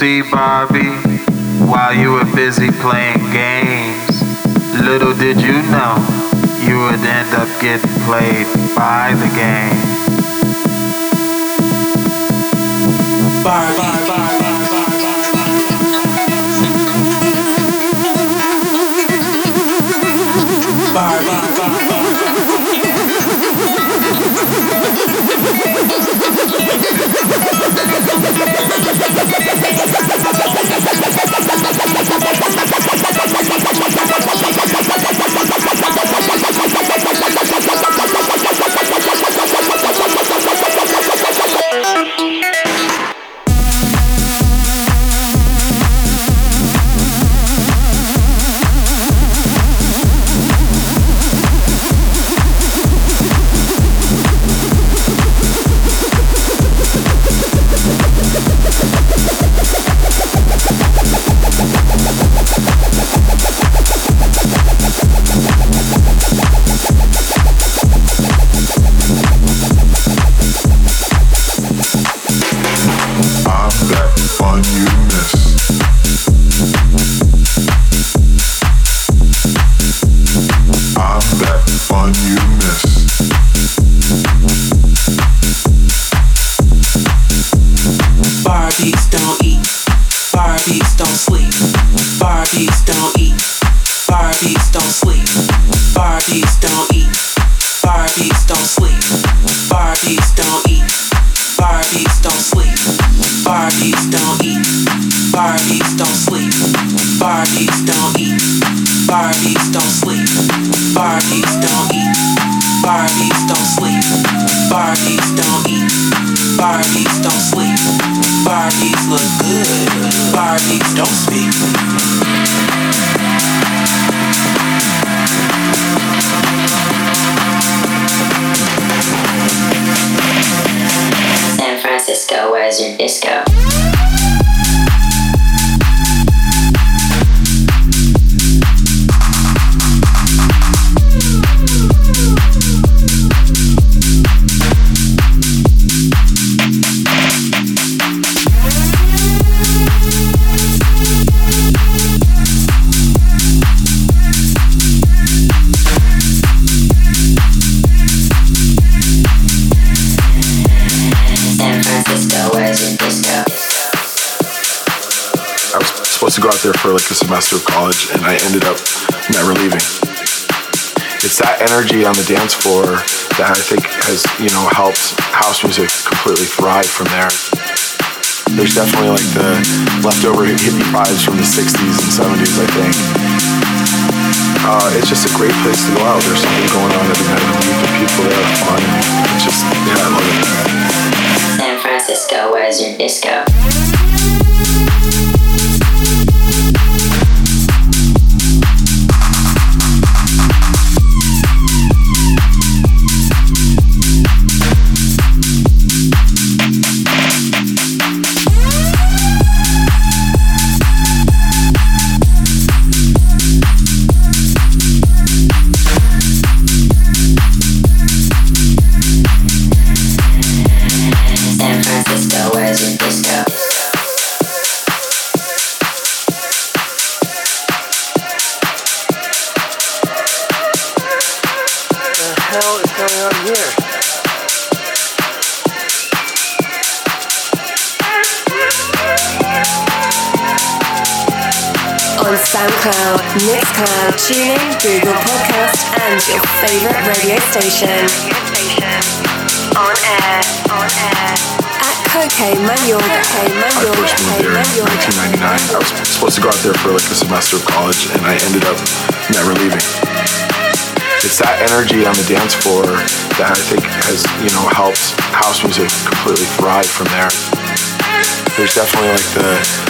See, Barbie, while you were busy playing games, little did you know you would end up getting played has, you know, helped house music completely thrive from there. There's definitely like the leftover hippie vibes from the 60s and 70s, I think. Uh, it's just a great place to go out. There's something going on every night. You meet people there, have fun. It's just, yeah, I love it. San Francisco, where's your disco? SoundCloud, Mixcloud, TuneIn, Google Podcast, and your favorite radio station. On air, on air. At Mayorga, I first moved there in 1999. I was supposed to go out there for like a semester of college, and I ended up never leaving. It's that energy on the dance floor that I think has, you know, helped house music completely thrive from there. There's definitely like the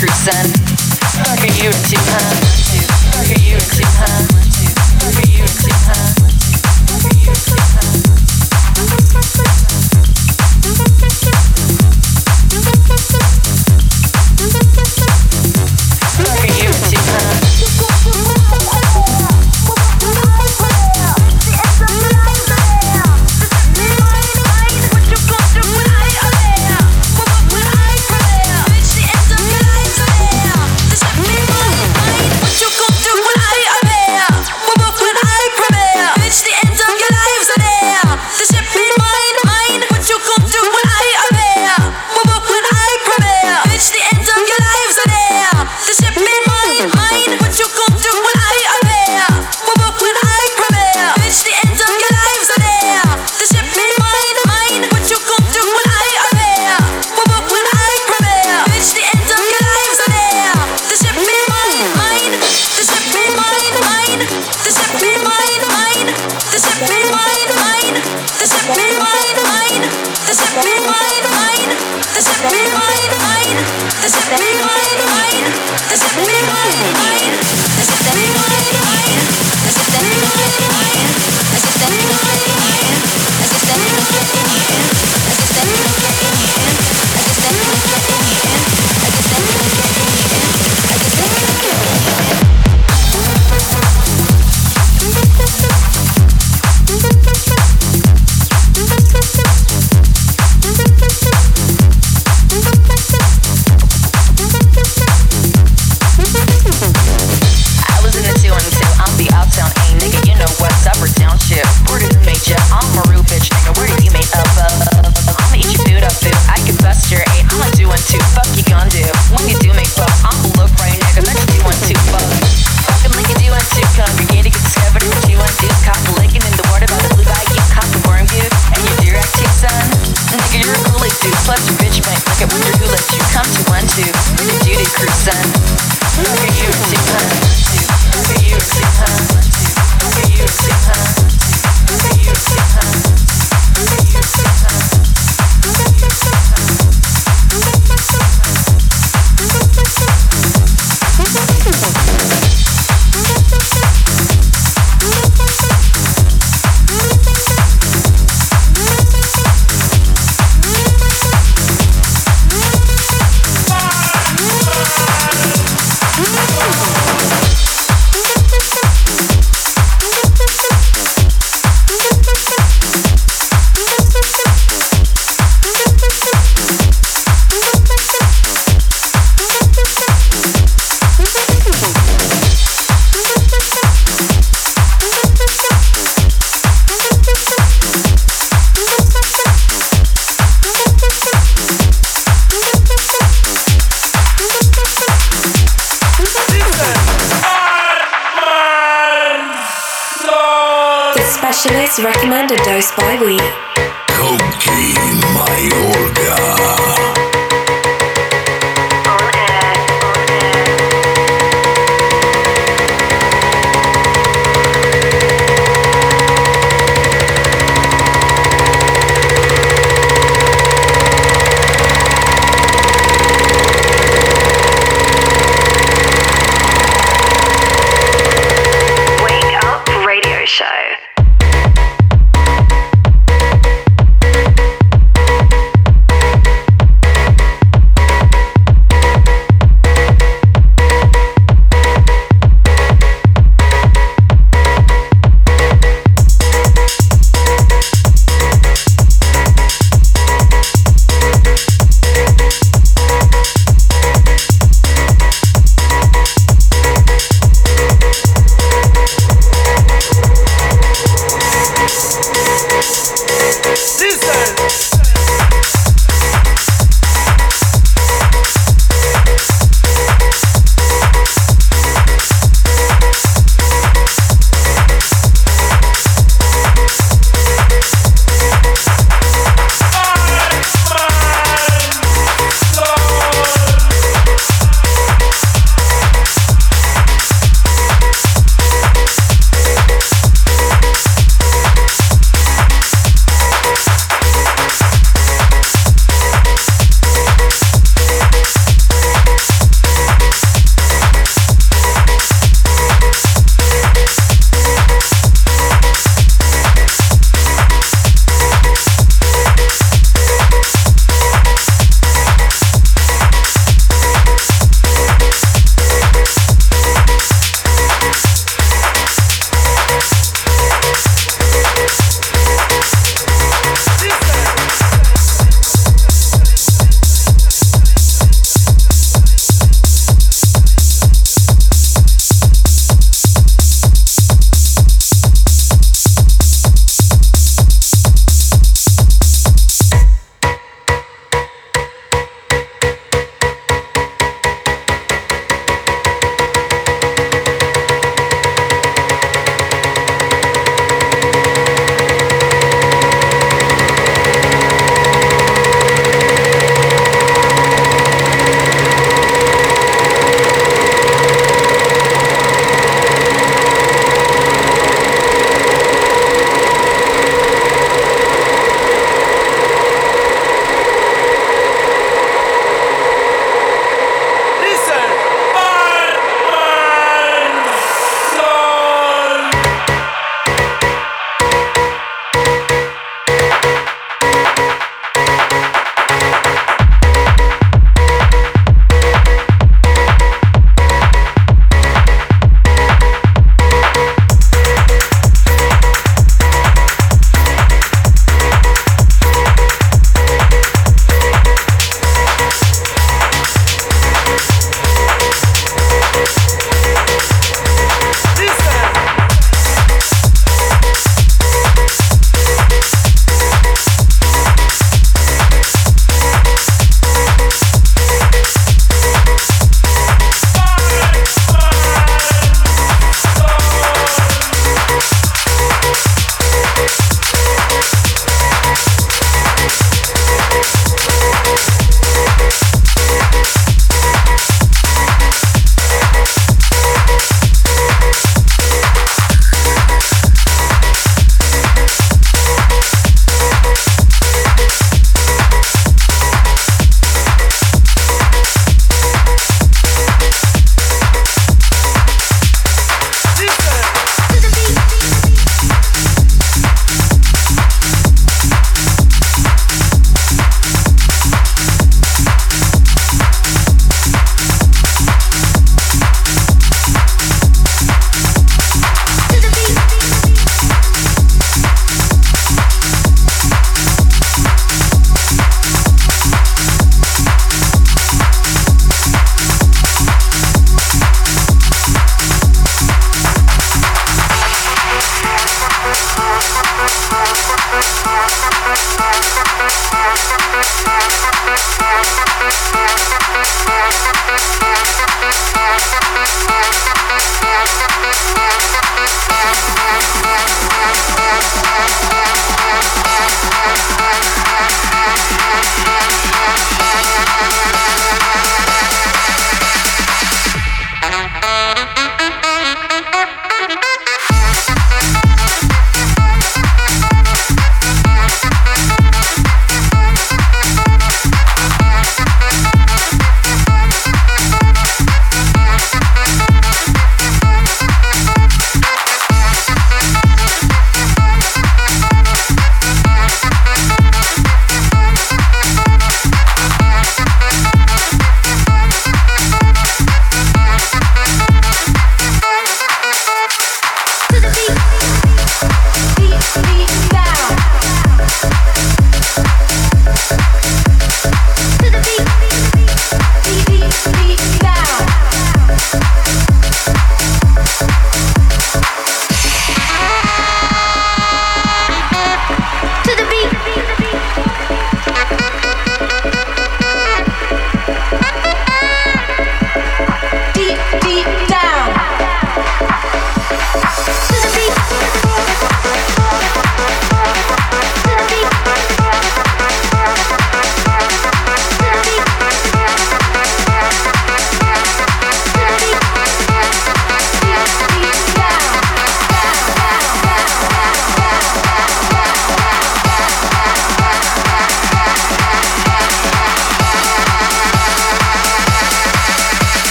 Stuck you in two hands. You in two you in.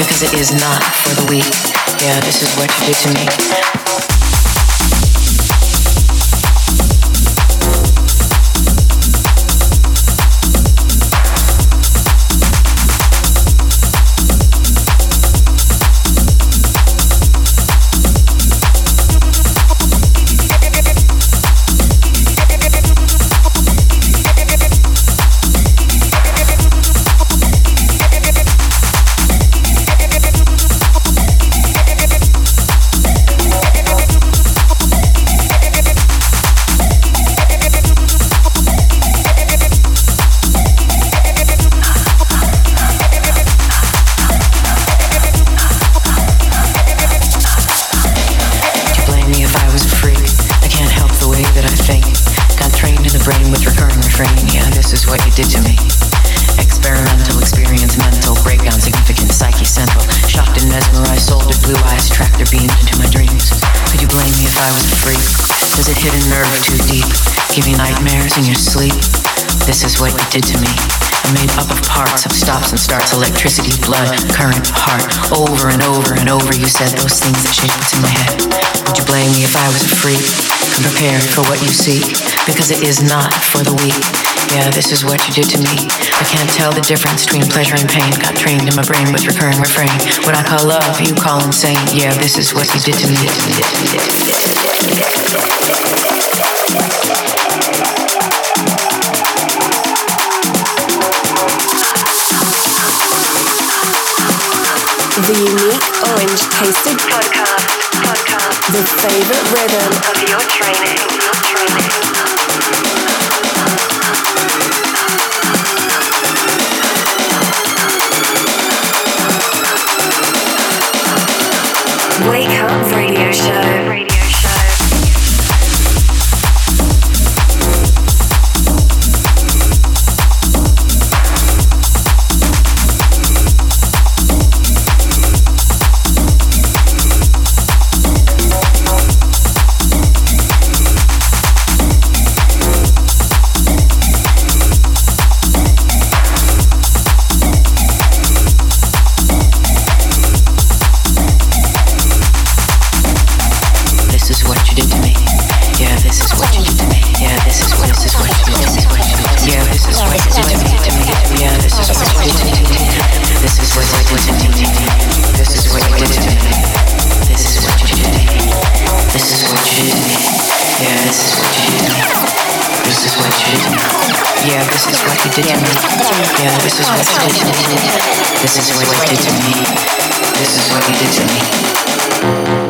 Because it is not for the weak. Yeah, this is what you did to me. Stops electricity, blood, current, heart. Over and over and over, you said those things that shaped what's in my head. Would you blame me if I was a freak? I'm prepared for what you seek, because it is not for the weak. Yeah, this is what you did to me. I can't tell the difference between pleasure and pain. Got trained in my brain with recurring refrain. What I call love, you call insane. Yeah, this is what you did to me. The unique orange tasted podcast. Podcast. The favorite rhythm of your training. Your training. feel. This is what you did to me. This is what you did to me. This is what you did to me.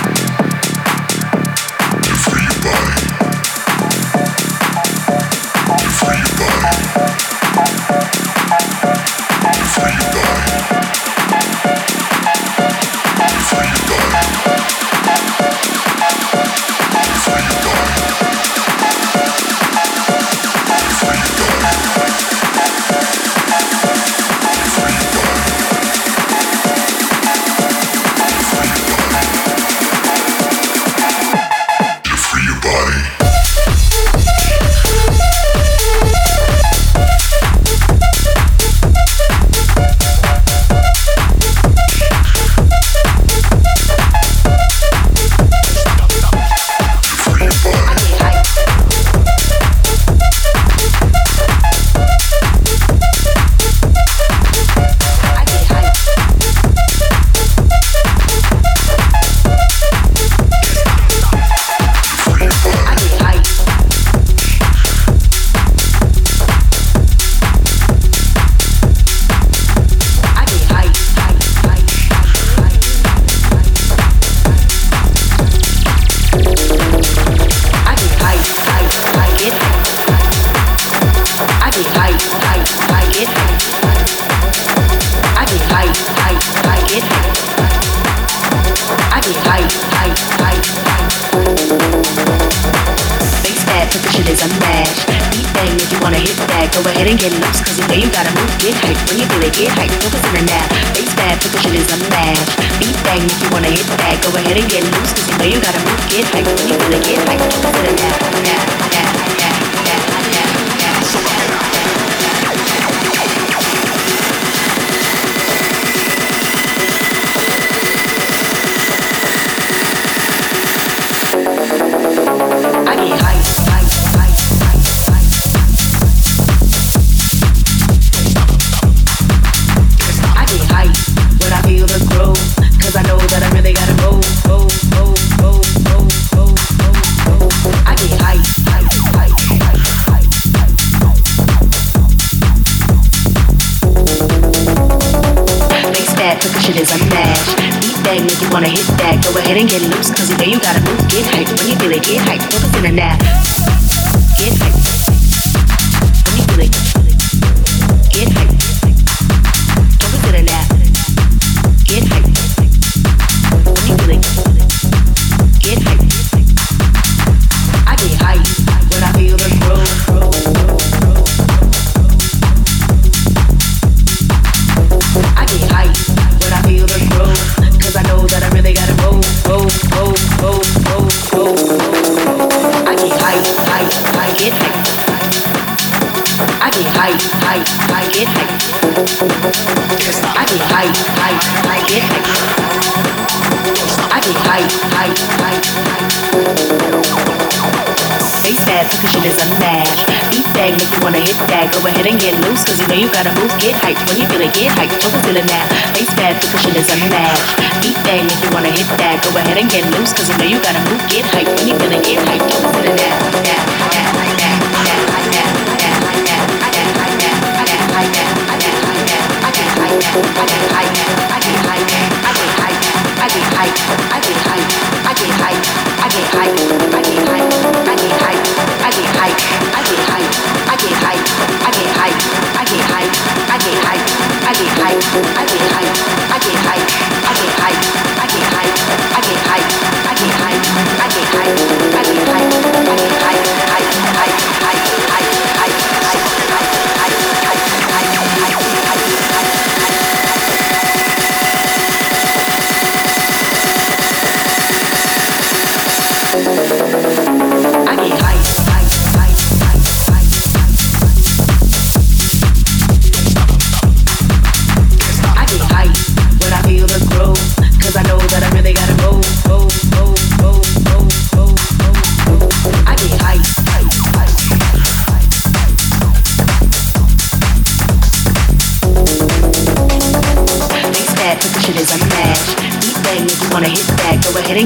And get loose, cause you know you gotta move, get hype. When you feel it, get hype, focus in the nap. Face bad, the shit is a match. Beat bang if you wanna hit that, go ahead and get loose, cause you know you gotta move, get hype. When you feel it, get hype, focus in the nap, nap, you wanna hit that. Go ahead and get loose, 'cause know you gotta move. Get hype when you feel it, get hype. Focus in the nap. Get hype. When you feel it, I be high, high, high, get high. I be high, high, high. Face mad because shit is a match. Deep bag make you wanna hit that. Go ahead and get loose cause know you gotta move. Get hyped when you feel it, get hyped. Don't feel it now. Face mad because shit is a match. Deep bag make you wanna hit that. Go ahead and get loose cause know you gotta move. Get hyped when you feel hyped. Don't feel it now. I get high.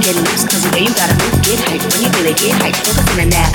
Get loose, 'cause you know you gotta move, get hype. When you feel it, get hype. Focus in the